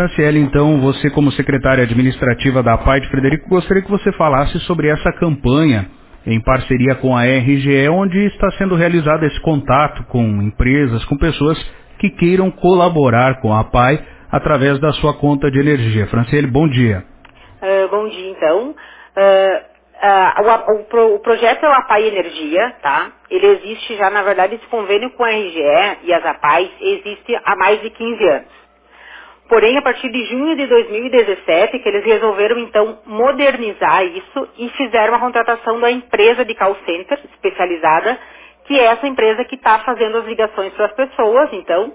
Franciele, então, você como secretária administrativa da PAI de Frederico, gostaria que você falasse sobre essa campanha em parceria com a RGE, onde está sendo realizado esse contato com empresas, com pessoas que queiram colaborar com a PAI através da sua conta de energia. Franciele, bom dia. Uh, bom dia, então. Uh, Uh, o, o, o, projeto é o APAI Energia, tá? Ele existe já, na verdade, esse convênio com a RGE e as APAIs existe há mais de 15 anos. Porém, a partir de junho de 2017, que eles resolveram, então, modernizar isso e fizeram a contratação da empresa de call center especializada, que é essa empresa que está fazendo as ligações para as pessoas, então,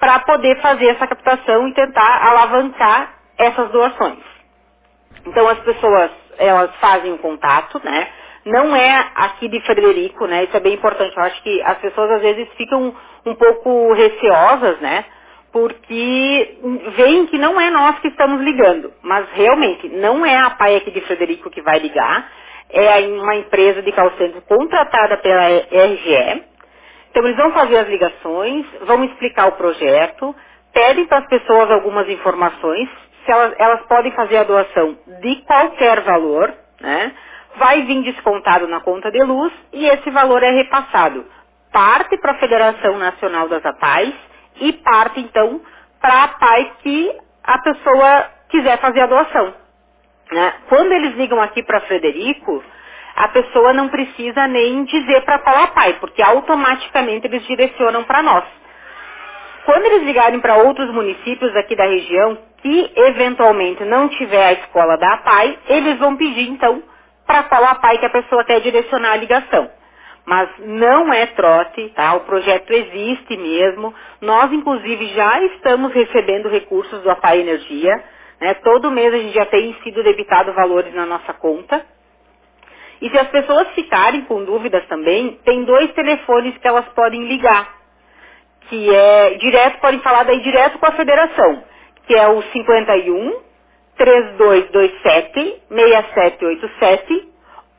para poder fazer essa captação e tentar alavancar essas doações. Então, as pessoas elas fazem o contato, né? Não é aqui de Frederico, né? Isso é bem importante. Eu acho que as pessoas às vezes ficam um pouco receosas, né? Porque veem que não é nós que estamos ligando. Mas realmente, não é a PAI aqui de Frederico que vai ligar. É uma empresa de call contratada pela RGE. Então eles vão fazer as ligações, vão explicar o projeto, pedem para as pessoas algumas informações se elas, elas podem fazer a doação de qualquer valor, né? Vai vir descontado na conta de luz e esse valor é repassado. Parte para a Federação Nacional das APAIs e parte, então, para a APAI que a pessoa quiser fazer a doação. Né? Quando eles ligam aqui para Frederico, a pessoa não precisa nem dizer para qual APAI, porque automaticamente eles direcionam para nós. Quando eles ligarem para outros municípios aqui da região que eventualmente não tiver a escola da APAI, eles vão pedir então para qual APAI que a pessoa quer direcionar a ligação. Mas não é trote, tá? O projeto existe mesmo. Nós, inclusive, já estamos recebendo recursos do APAI Energia. Né? Todo mês a gente já tem sido debitado valores na nossa conta. E se as pessoas ficarem com dúvidas também, tem dois telefones que elas podem ligar que é direto, podem falar daí direto com a federação, que é o 51 3227 6787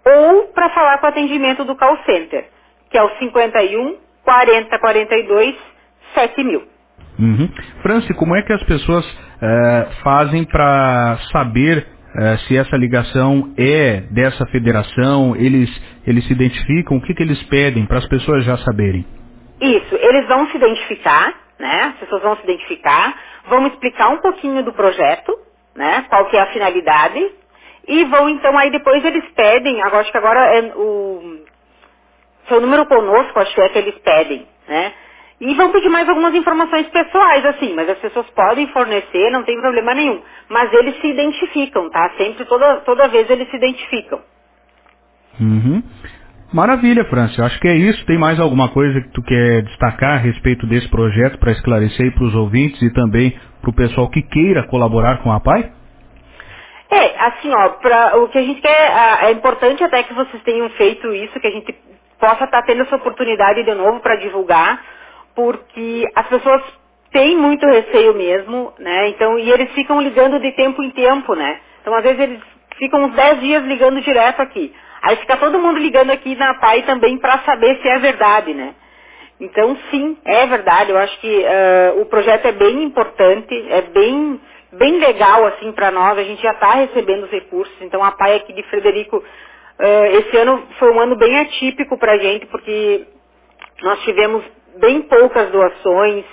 ou para falar com o atendimento do call center, que é o 51 4042 7000. Uhum. Franci, como é que as pessoas é, fazem para saber é, se essa ligação é dessa federação? Eles, eles se identificam? O que, que eles pedem para as pessoas já saberem? Isso, eles vão se identificar, né? As pessoas vão se identificar, vão explicar um pouquinho do projeto, né? Qual que é a finalidade. E vão então, aí depois eles pedem, agora acho que agora é o seu número conosco, acho que é que eles pedem, né? E vão pedir mais algumas informações pessoais, assim, mas as pessoas podem fornecer, não tem problema nenhum. Mas eles se identificam, tá? Sempre, toda, toda vez eles se identificam. Uhum. Maravilha, França. Acho que é isso. Tem mais alguma coisa que tu quer destacar a respeito desse projeto para esclarecer para os ouvintes e também para o pessoal que queira colaborar com a PAI? É, assim, ó, pra, o que a gente quer, é importante até que vocês tenham feito isso, que a gente possa estar tá tendo essa oportunidade de novo para divulgar, porque as pessoas têm muito receio mesmo, né? Então, e eles ficam ligando de tempo em tempo, né? Então, às vezes eles ficam uns 10 dias ligando direto aqui. Aí fica todo mundo ligando aqui na PAI também para saber se é verdade, né? Então, sim, é verdade. Eu acho que uh, o projeto é bem importante, é bem, bem legal assim para nós. A gente já está recebendo os recursos. Então, a PAI aqui de Frederico, uh, esse ano foi um ano bem atípico para a gente, porque nós tivemos bem poucas doações.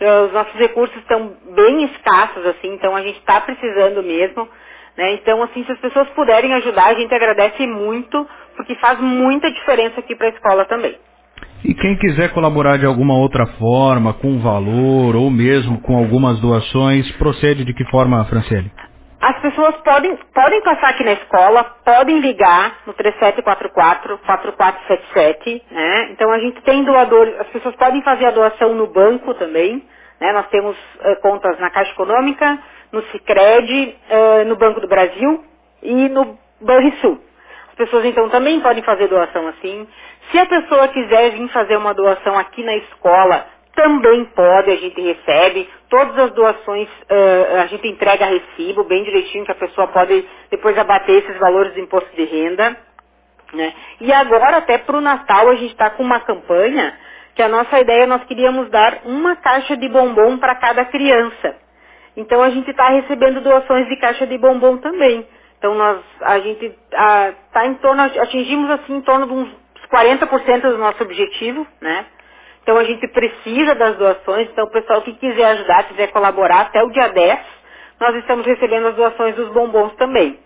Uh, os nossos recursos estão bem escassos, assim. Então, a gente está precisando mesmo. Né? Então, assim, se as pessoas puderem ajudar, a gente agradece muito, porque faz muita diferença aqui para a escola também. E quem quiser colaborar de alguma outra forma, com valor ou mesmo com algumas doações, procede de que forma, Franciele? As pessoas podem, podem passar aqui na escola, podem ligar no 3744-4477, né? Então a gente tem doadores, as pessoas podem fazer a doação no banco também, né? Nós temos uh, contas na Caixa Econômica, no Cicred, uh, no Banco do Brasil e no Banrisul. As pessoas então também podem fazer doação assim. Se a pessoa quiser vir fazer uma doação aqui na escola, também pode, a gente recebe. Todas as doações uh, a gente entrega recibo, bem direitinho, que a pessoa pode depois abater esses valores do imposto de renda. Né? E agora, até para o Natal, a gente está com uma campanha que a nossa ideia, nós queríamos dar uma caixa de bombom para cada criança. Então a gente está recebendo doações de caixa de bombom também. Então nós, a gente está em torno, atingimos assim em torno de uns 40% do nosso objetivo, né? Então a gente precisa das doações, então o pessoal que quiser ajudar, quiser colaborar até o dia 10, nós estamos recebendo as doações dos bombons também.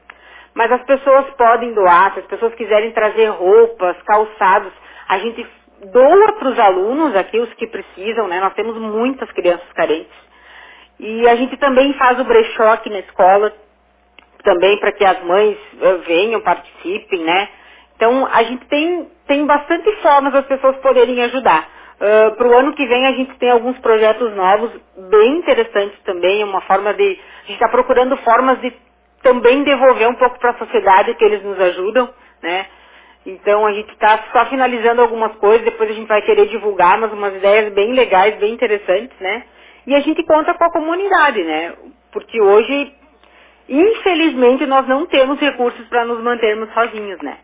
Mas as pessoas podem doar, se as pessoas quiserem trazer roupas, calçados, a gente doa para os alunos aqui, os que precisam, né? Nós temos muitas crianças carentes. E a gente também faz o brechó aqui na escola, também para que as mães uh, venham, participem, né? Então a gente tem, tem bastante formas das pessoas poderem ajudar. Uh, para o ano que vem a gente tem alguns projetos novos, bem interessantes também, uma forma de. A gente está procurando formas de também devolver um pouco para a sociedade que eles nos ajudam, né? Então a gente está só finalizando algumas coisas, depois a gente vai querer divulgar, mas umas ideias bem legais, bem interessantes, né? E a gente conta com a comunidade, né? Porque hoje, infelizmente, nós não temos recursos para nos mantermos sozinhos, né?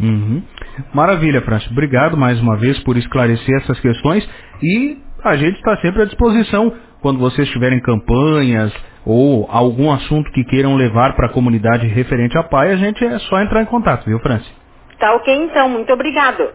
Uhum. Maravilha, Francis. Obrigado mais uma vez por esclarecer essas questões e a gente está sempre à disposição quando vocês tiverem campanhas ou algum assunto que queiram levar para a comunidade referente à PAI, a gente é só entrar em contato, viu, Francis? Tá ok então, muito obrigado.